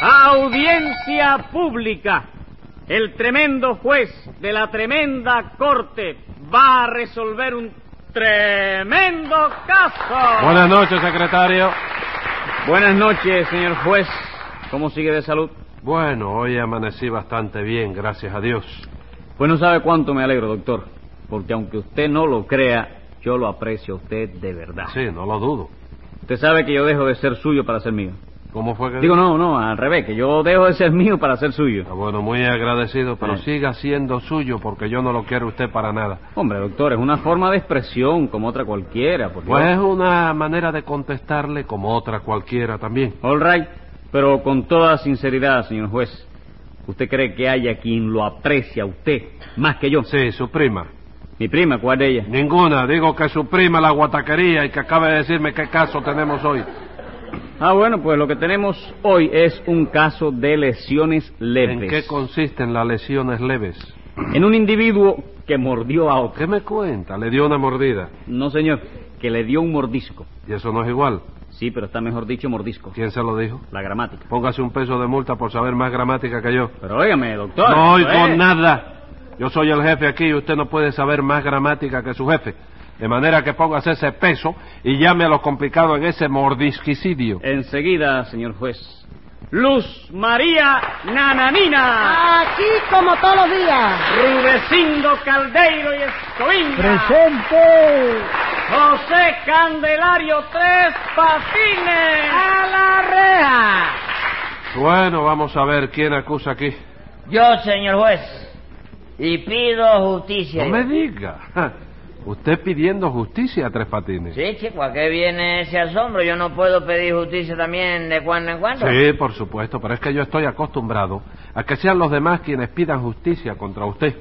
Audiencia pública. El tremendo juez de la tremenda corte va a resolver un tremendo caso. Buenas noches, secretario. Buenas noches, señor juez. ¿Cómo sigue de salud? Bueno, hoy amanecí bastante bien, gracias a Dios. Pues no sabe cuánto me alegro, doctor. Porque aunque usted no lo crea, yo lo aprecio a usted de verdad. Sí, no lo dudo. Usted sabe que yo dejo de ser suyo para ser mío. ¿Cómo fue que...? Digo, no, no, al revés, que yo dejo de ser mío para ser suyo. Ah, bueno, muy agradecido, pero Sí. siga siendo suyo porque yo no lo quiero usted para nada. Hombre, doctor, es una forma de expresión como otra cualquiera. Porque Pues es una manera de contestarle como otra cualquiera también. All right, pero con toda sinceridad, señor juez, ¿usted cree que haya quien lo aprecia a usted más que yo? Sí, su prima. Mi prima, ¿cuál de ellas? Ninguna, digo que su prima la guataquería y que acabe de decirme qué caso tenemos hoy. Ah, bueno, pues lo que tenemos hoy es un caso de lesiones leves. ¿En qué consisten las lesiones leves? En un individuo que mordió a otro. ¿Qué me cuenta? Le dio una mordida. No, señor, que le dio un mordisco. Y eso no es igual. Sí, pero está mejor dicho mordisco. ¿Quién se lo dijo? La gramática. Póngase un peso de multa por saber más gramática que yo. Pero óigame, doctor. No oigo es- nada. Yo soy el jefe aquí y usted no puede saber más gramática que su jefe. De manera que póngase ese peso y llame a lo complicado en ese mordisquicidio. Enseguida, señor juez. Luz María Nananina. Aquí como todos los días. Rudecindo Caldeiro y Escoviña. Presente. José Candelario Tres Patines. A la reja. Bueno, vamos a ver quién acusa aquí. Yo, señor juez, y pido justicia. No me diga. Usted pidiendo justicia a Tres Patines. Sí, chico, ¿a qué viene ese asombro? Yo no puedo pedir justicia también de cuando en cuando. Sí, por supuesto, pero es que yo estoy acostumbrado a que sean los demás quienes pidan justicia contra usted.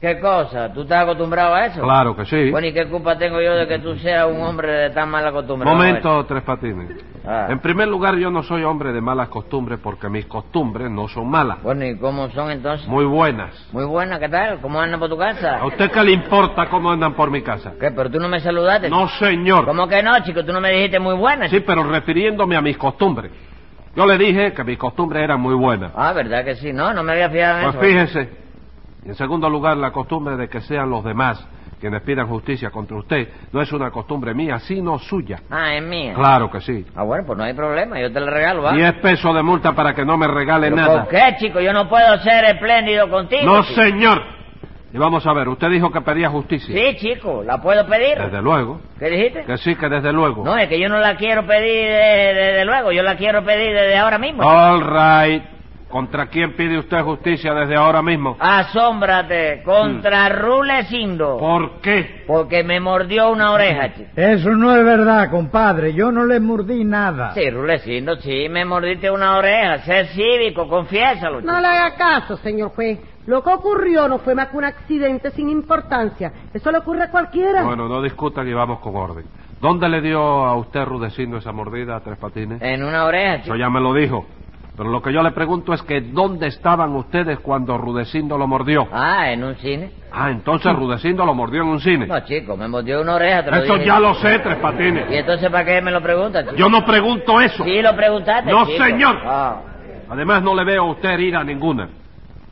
¿Qué cosa? ¿Tú estás acostumbrado a eso? Claro que sí. Bueno, ¿y qué culpa tengo yo de que tú seas un hombre de tan mala costumbre? Momento, Tres Patines. Ah. En primer lugar, yo no soy hombre de malas costumbres porque mis costumbres no son malas. Bueno, ¿y cómo son entonces? Muy buenas. Muy buena, ¿qué tal? ¿Cómo andan por tu casa? ¿A usted qué le importa cómo andan por mi casa? ¿Qué? ¿Pero tú no me saludaste? No, señor. ¿Cómo que no, chico? Tú no me dijiste muy buena. Sí, pero refiriéndome a mis costumbres. Yo le dije que mis costumbres eran muy buenas. Ah, ¿verdad que sí? No, no me había fijado en Pues eso. fíjese. En segundo lugar, la costumbre de que sean los demás quienes pidan justicia contra usted no es una costumbre mía, sino suya. Ah, es mía. Claro que sí. Ah, bueno, pues no hay problema, yo te la regalo, ¿va? Diez pesos de multa para que no me regale ¿Pero nada. ¿Por qué, chico? Yo no puedo ser espléndido contigo. No, chico. señor. Y vamos a ver, usted dijo que pedía justicia. Sí, chico, ¿la puedo pedir? Desde luego. ¿Qué dijiste? Que sí, que desde luego. No, es que yo no la quiero pedir de- desde luego, yo la quiero pedir desde ahora mismo. All right. ¿Contra quién pide usted justicia desde ahora mismo? Asómbrate contra Rulecindo. ¿Por qué? Porque me mordió una oreja, chico. Eso no es verdad, compadre. Yo no le mordí nada. Sí, Rulecindo, sí, me mordiste una oreja. Sé cívico, confiésalo. chico. No le haga caso, señor juez. Lo que ocurrió no fue más que un accidente sin importancia. Eso le ocurre a cualquiera. Bueno, no discutan y vamos con orden. ¿Dónde le dio a usted Rudecindo esa mordida a Tres Patines? En una oreja, Eso chico. ya me lo dijo. Pero lo que yo le pregunto es que ¿dónde estaban ustedes cuando Rudecindo lo mordió? Ah, en un cine. Ah, entonces Rudecindo lo mordió en un cine. No, chico, me mordió una oreja. Te lo Eso dije. ya lo sé, Tres ¿Y Patines. entonces para qué me lo preguntas, chico? Yo no pregunto eso. Sí, lo preguntaste, No, chico. señor. Ah. Además, no le veo a usted herida ninguna.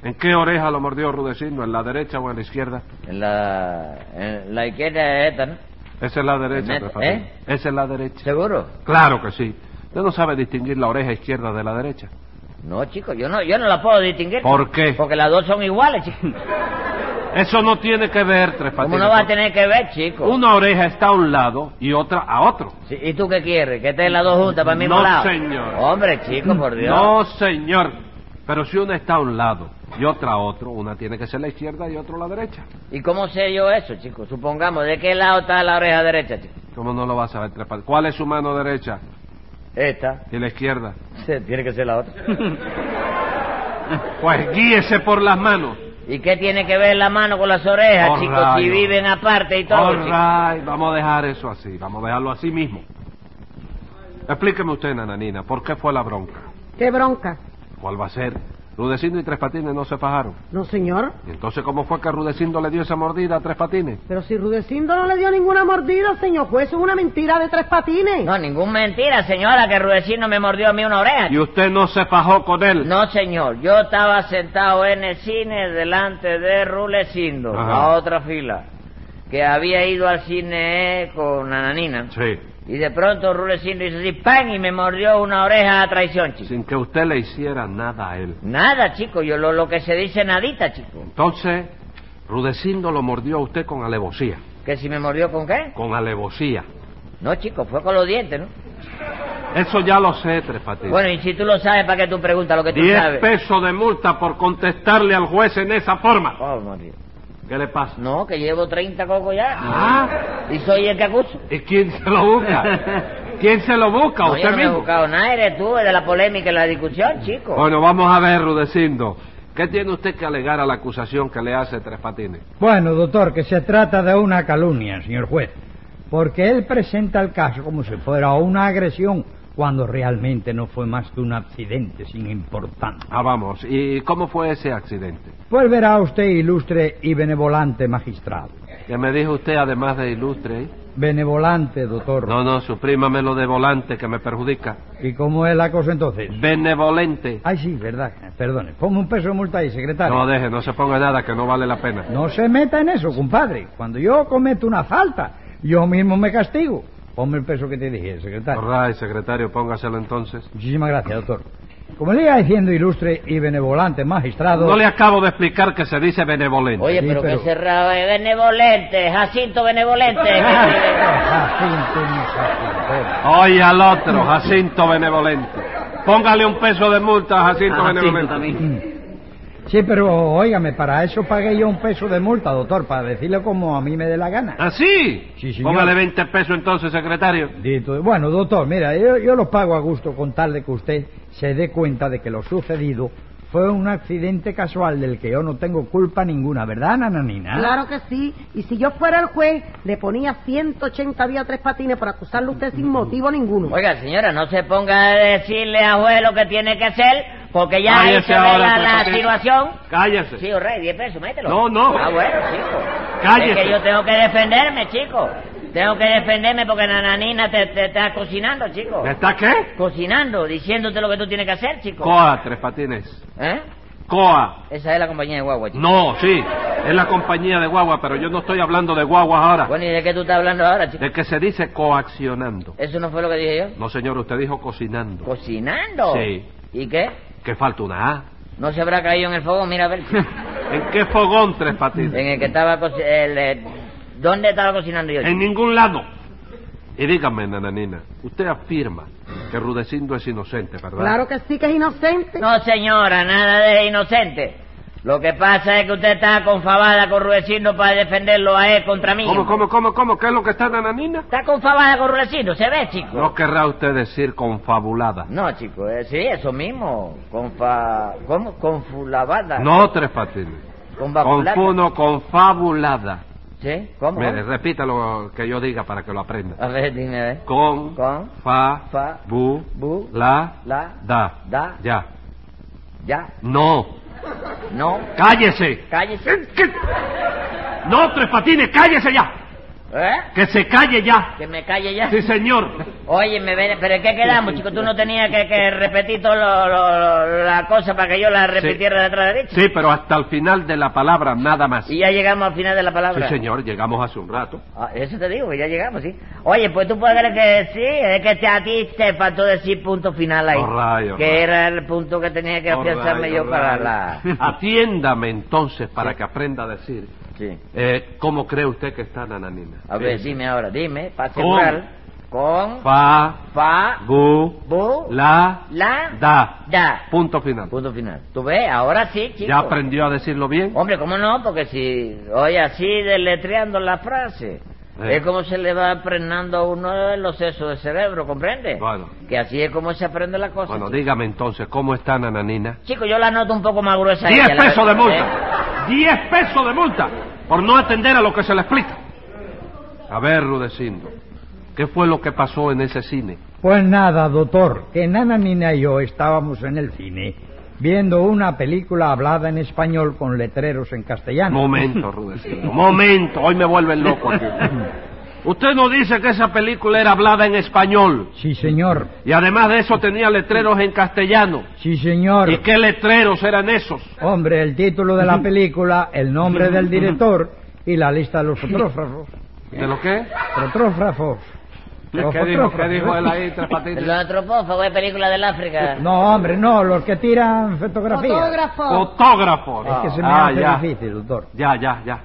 ¿En qué oreja lo mordió Rudecindo? ¿En la derecha o en la izquierda? En la, en la izquierda es esta, ¿no? Esa es la derecha, ¿Eh? Tres Patines. Esa es la derecha. ¿Seguro? Claro que sí. Usted no sabe distinguir la oreja izquierda de la derecha. No, chico, yo no, yo no la puedo distinguir. ¿Por qué? Porque las dos son iguales, chico. Eso no tiene que ver, Tres ¿Cómo Patines. no va a tener que ver, chico? Una oreja está a un lado y otra a otro. Sí, ¿Y tú qué quieres? ¿Que estén las dos juntas para el mismo No, lado? señor. Hombre, chico, por Dios. No, señor. Pero si una está a un lado y otra a otro, una tiene que ser la izquierda y otra la derecha. ¿Y cómo sé yo eso, chico? Supongamos, ¿de qué lado está la oreja derecha, chico? ¿Cómo no lo va a saber, Tres Patines? ¿Cuál es su mano derecha Esta. y la izquierda? Sí, Tiene que ser la otra. Pues guíese por las manos. ¿Y qué tiene que ver la mano con las orejas, chicos? Si viven aparte y todo, right, vamos a dejar eso así, vamos a dejarlo así mismo. Explíqueme usted, Nananina, ¿por qué fue la bronca? Qué bronca. ¿Cuál va a ser? Rudecindo y Tres Patines no se fajaron. No, señor. ¿Y entonces cómo fue que Rudecindo le dio esa mordida a Tres Patines? Pero si Rudecindo no le dio ninguna mordida, señor juez, es una mentira de tres patines. No, ningún mentira, señora, que Rudecindo me mordió a mí una oreja. ¿Y usted no se fajó con él? No, señor, yo estaba sentado en el cine delante de Rulecindo, Ajá. a otra fila, que había ido al cine con Nananina. Sí. Y de pronto Rulecindo hizo así, ¡pam! y me mordió una oreja a traición, chico. Sin que usted le hiciera nada a él. Nada, chico, yo lo, lo que se dice nadita, chico. Entonces, Rudecindo lo mordió a usted con alevosía. ¿Que si me mordió con qué? Con alevosía. No, chico, fue con los dientes, ¿no? Eso ya lo sé, Tres Patines. Bueno, y si tú lo sabes, ¿para qué tú preguntas lo que tú Diez sabes? pesos de multa por contestarle al juez en esa forma. Oh, María. ¿Qué le pasa? No, que llevo 30 cocos ya. Ah, Y soy el que acuso. ¿y quién se lo busca? ¿Quién se lo busca? No, ¿Usted yo no me he mismo? buscado nada, eres tú, de la polémica y la discusión, chico. Bueno, vamos a ver, Rudecindo. ¿Qué tiene usted que alegar a la acusación que le hace Tres Patines? Bueno, doctor, que se trata de una calumnia, señor juez. Porque él presenta el caso como si fuera una agresión, cuando realmente no fue más que un accidente sin importancia. Ah, vamos. ¿Y cómo fue ese accidente? Pues verá usted, ilustre y benevolante magistrado. ¿Qué me dijo usted además de ilustre? Benevolante, doctor. No, no, suprímame lo de volante que me perjudica. ¿Y cómo es la cosa entonces? Benevolente. Ay, sí, verdad. Perdone. Ponme un peso de multa ahí, secretario. No, deje, no se ponga nada que no vale la pena. No se meta en eso, compadre. Cuando yo cometo una falta, yo mismo me castigo. Ponme el peso que te dije, secretario. Right, secretario, póngaselo entonces. Muchísimas gracias, doctor. Como le iba diciendo, ilustre y benevolante magistrado... No le acabo de explicar que se dice benevolente. Oye, Sí, pero, pero- que cerrado es benevolente, Jacinto benevolente. Jacinto, mi Jacinto. Oye al otro, Jacinto benevolente. Póngale un peso de multa a Jacinto benevolente. Mm. Sí, pero óigame, para eso pagué yo un peso de multa, doctor, para decirle como a mí me dé la gana. ¿Ah, sí? Sí, señor. Póngale 20 pesos entonces, secretario. Dito- Bueno, doctor, mira, yo, yo lo pago a gusto con tal de que usted se dé cuenta de que lo sucedido fue un accidente casual del que yo no tengo culpa ninguna, ¿verdad, Nananina? Claro que sí. Y si yo fuera el juez, le ponía 180 días a tres patines por acusarle a usted sin motivo ninguno. Oiga, señora, no se ponga a decirle a juez lo que tiene que hacer, porque ya Cállese se ve ahora, la, Tres la situación. Cállese. Sí, rey, 10 pesos, mételo. No, no. Ah, bueno, chico. Cállese. Es que yo tengo que defenderme, chico. Tengo que defenderme porque Nananina te, te está cocinando, chico. ¿Está qué? Cocinando, diciéndote lo que tú tienes que hacer, chico. Coa, Tres Patines. ¿Eh? Coa. Esa es la compañía de guagua, chico. No, sí, es la compañía de guagua, pero yo no estoy hablando de guaguas ahora. Bueno, ¿y de qué tú estás hablando ahora, chico? De que se dice coaccionando. ¿Eso no fue lo que dije yo? No, señor, usted dijo cocinando. ¿Cocinando? Sí. ¿Y qué? Que falta una A. ¿No se habrá caído en el fuego? Mira, a ver. ¿En qué fogón, Tres Patines? en el que estaba... coci- el, eh, ¿Dónde estaba cocinando yo? En ningún lado. Y dígame, nananina, usted afirma que Rudecindo es inocente, ¿verdad? Claro que sí que es inocente. No, señora, nada de inocente. Lo que pasa es que usted está confabada con Rudecindo para defenderlo a él contra mí. ¿Cómo, cómo, cómo, cómo? ¿Qué es lo que está, nananina? Está confabada con Rudecindo, ¿se ve, chico? No querrá usted decir confabulada. No, chico, eh, sí, eso mismo. Confa... ¿Cómo? Confulabada. No, Tres Patines. Confabulada. Confuno confabulada. ¿Sí? ¿Cómo? Mire, repita lo que yo diga para que lo aprenda. A ver, dime, a ver. Con, Con, fa, fa, bu, bu, la, la, da. da. Ya. Ya, No. No, ¡Cállese! cállese. ¿Qué? No, Tres Patines, cállese ya. ¿Eh? Que se calle ya. Que me calle ya. Sí, señor. Oye, me ven, pero ¿qué quedamos, chico? Tú no tenías que, que repetir toda lo- lo- lo- la cosa para que yo la repitiera de atrás derecha. Sí, pero hasta el final de la palabra nada más. Y ya llegamos al final de la Sí, palabra. señor, llegamos hace un rato. Ah, eso te digo, que ya llegamos, sí. Oye, pues tú puedes creer que sí, es que te- a ti te faltó decir punto final ahí. Right, all que right. era el punto que tenía que All afianzarme right, yo para right. la... Atiéndame entonces para Sí. que aprenda a decir. Sí. Eh, ¿Cómo cree usted que está Nananina? A ver, Sí. dime ahora, dime, para Con. Con... Fa, Fa... bu, Bu... la, La... da. Da. Punto final. Punto final. ¿Tú ves? Ahora sí, chico. ¿Ya aprendió a decirlo bien? Hombre, ¿cómo no? Porque si oye así deletreando la frase, Eh. es como se le va aprendiendo a uno los sesos del cerebro, ¿comprende? Bueno. Que así es como se aprende la cosa. Bueno, chico. dígame entonces, ¿cómo está Nananina? Chico, yo la noto un poco más gruesa. a ¡Diez ella, la pesos de verdad, ¿eh? multa! ¡Diez pesos de multa! Por no atender a lo que se le explica. A ver, Rudecindo, ¿qué fue lo que pasó en ese cine? Pues nada, doctor, que Nananina y yo estábamos en el cine viendo una película hablada en español con letreros en castellano. Momento, Rudecindo. Momento. Hoy me vuelven loco aquí. Usted no dice que esa película era hablada en español. Sí, señor. Y además de eso tenía letreros en castellano. Sí, señor. ¿Y qué letreros eran esos? Hombre, el título de la película, el nombre del director y la lista de los fotógrafos. ¿De lo qué? Fotógrafos. ¿Qué dijo, ¿Qué dijo fotógrafos. él ahí, Tres Patines? Los antropófagos película del África. No, hombre, no, los que tiran fotografías. Fotógrafo. Fotógrafos. Es que se me ah, hace ya. difícil, doctor. Ya, ya, ya.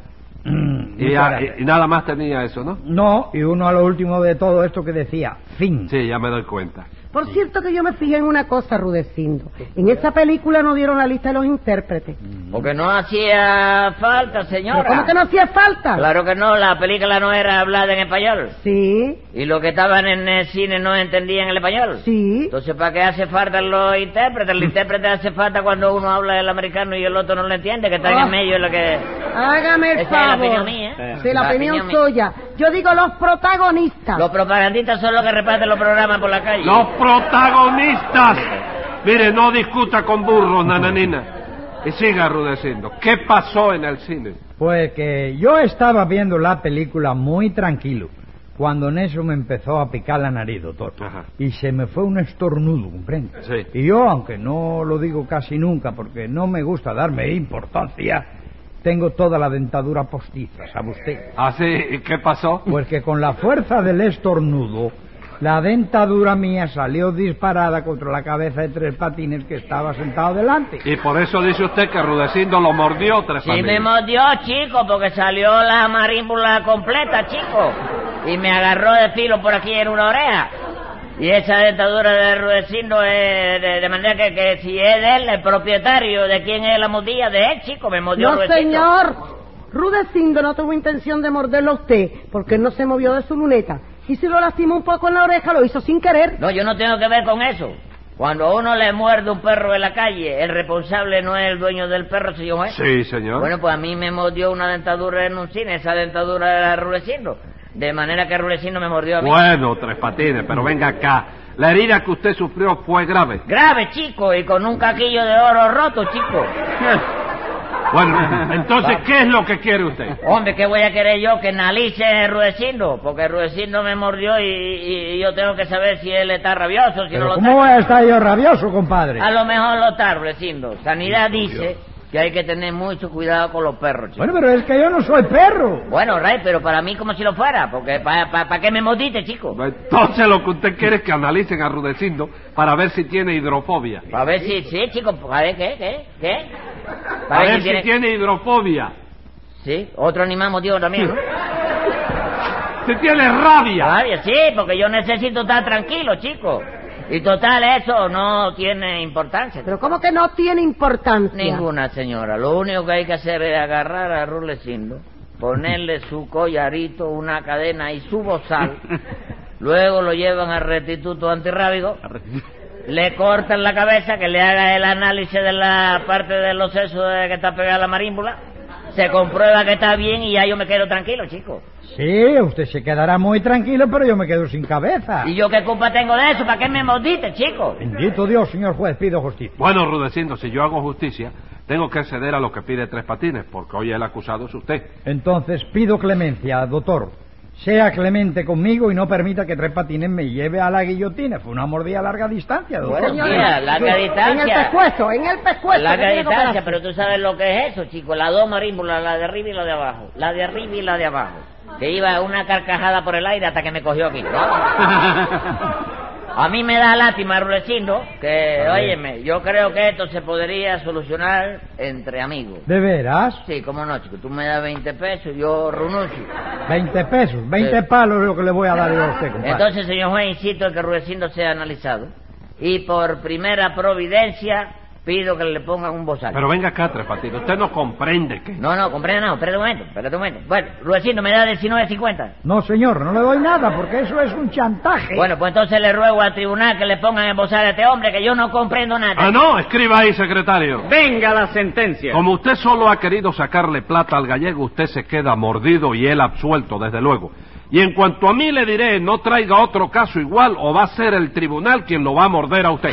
Y, nada más tenía eso, ¿no? No, y uno a lo último de todo esto que decía, fin. Sí, ya me doy cuenta. Por cierto que yo me fijé en una cosa, Rudecindo. En esa película no dieron la lista de los intérpretes. Porque no hacía falta, señora. ¿Pero ¿Cómo que no hacía falta? Claro que no, la película no era hablada en español. Sí, Y los que estaban en el cine no entendían el español. sí. Entonces, ¿para qué hace falta los intérpretes? El intérprete hace falta cuando uno habla el americano y el otro no lo entiende, que está en Ah. el medio lo que... Hágame el Esa es la favor. opinión mía. Sí, la, La opinión, opinión mía. suya. Yo digo los protagonistas. Los propagandistas son los que reparten los programas por la calle. ¡Los protagonistas! Mire, no discuta con burros, nananina. Y siga rudeciendo. ¿Qué pasó en el cine? Pues que yo estaba viendo la película muy tranquilo, cuando en eso me empezó a picar la nariz, doctor. Ajá. Y se me fue un estornudo, ¿comprende? Sí. Y yo, aunque no lo digo casi nunca, porque no me gusta darme importancia, tengo toda la dentadura postiza, ¿sabe usted? ¿Así? ¿Y qué pasó? Pues que con la fuerza del estornudo, la dentadura mía salió disparada contra la cabeza de tres patines que estaba sentado delante. Y por eso dice usted que Rudecindo lo mordió Tres Sí me Patines. mordió, chico, porque salió la marímbula completa, chico. Y me agarró de filo por aquí en una oreja. Y esa dentadura de Rudecindo es de, de manera que, que si es de él, el propietario de quién es la mordida, de él, chico, me mordió No, Rudecindo. señor. Rudecindo no tuvo intención de morderlo a usted, porque él no se movió de su luneta. Y si lo lastimó un poco en la oreja, lo hizo sin querer. No, yo no tengo que ver con eso. Cuando a uno le muerde un perro en la calle, el responsable no es el dueño del perro, señor juez. Sí, señor. Bueno, pues a mí me mordió una dentadura en un cine, esa dentadura era Rulecindo. De manera que Rulecindo me mordió a mí. Bueno, Tres Patines, pero venga acá. La herida que usted sufrió fue grave. Grave, chico, y con un caquillo de oro roto, chico. Bueno, entonces, ¿qué es lo que quiere usted? Hombre, ¿qué voy a querer yo? Que analice Rudecindo, porque Rudecindo me mordió y, y- yo tengo que saber si él está rabioso, si no Pero lo ¿cómo está. voy a estar yo rabioso, compadre? A lo mejor lo está Rudecindo. Sanidad dice que hay que tener mucho cuidado con los perros, chico. Bueno, pero es que yo no soy perro. Bueno, Ray, pero para mí como si lo fuera, porque ¿para qué me mordiste, chico? Entonces lo que usted quiere es que analicen a Rudecindo para ver si tiene hidrofobia. A ver si, sí, chico, a ver, ¿qué, qué, qué? A ver si tiene hidrofobia. Sí, otro animal motivo también, ¿no? Si tiene rabia. Rabia, sí, porque yo necesito estar tranquilo, chico. Y total, eso no tiene importancia. Pero ¿cómo que no tiene importancia? Ninguna, señora. Lo único que hay que hacer es agarrar a Rulecindo, ponerle su collarito, una cadena y su bozal. Luego lo llevan al restituto antirrábico. Le cortan la cabeza, que le haga el análisis de la parte de los sesos de que está pegada la marímbula. Se comprueba que está bien y ya yo me quedo tranquilo, chico. Sí, usted se quedará muy tranquilo, pero yo me quedo sin cabeza. ¿Y yo qué culpa tengo de eso? ¿Para qué me mordiste, chico? Bendito Dios, señor juez, pido justicia. Bueno, Rudecindo, si yo hago justicia, tengo que ceder a lo que pide Tres Patines, porque hoy el acusado es usted. Entonces pido clemencia, doctor. Sea clemente conmigo y no permita que Tres Patines me lleve a la guillotina. Fue una mordida a larga distancia, doctor. Bueno, mira, larga En el distancia. pescuezo, en el pescuezo. Larga distancia, pero tú sabes lo que es eso, chico. Las dos marímbulas, la de arriba y la de abajo. La de arriba y la de abajo. Que iba una carcajada por el aire hasta que me cogió aquí. A mí me da lástima, Rulecindo, que, óyeme, yo creo que esto se podría solucionar entre amigos. ¿De veras? Sí, cómo no, chico. Tú me das 20 pesos, yo renuncio. 20 pesos, 20 Sí. palos es lo que le voy a dar yo a usted, compadre. Entonces, señor juez, insisto en que Rudecindo sea analizado. Y por primera providencia, pido que le pongan un bozal. Pero venga acá, Tres Patines, usted no comprende que... No, no, comprende, no, espérate un momento, espérate un momento. Bueno, Rudecindo me da 19.50. No, señor, no le doy nada porque eso es un chantaje. Bueno, pues entonces le ruego al tribunal que le pongan en bozal a este hombre, que yo no comprendo nada. Ah, no, escriba ahí, secretario. Venga la sentencia. Como usted solo ha querido sacarle plata al gallego, usted se queda mordido y él absuelto, desde luego. Y en cuanto a mí le diré, no traiga otro caso igual o va a ser el tribunal quien lo va a morder a usted.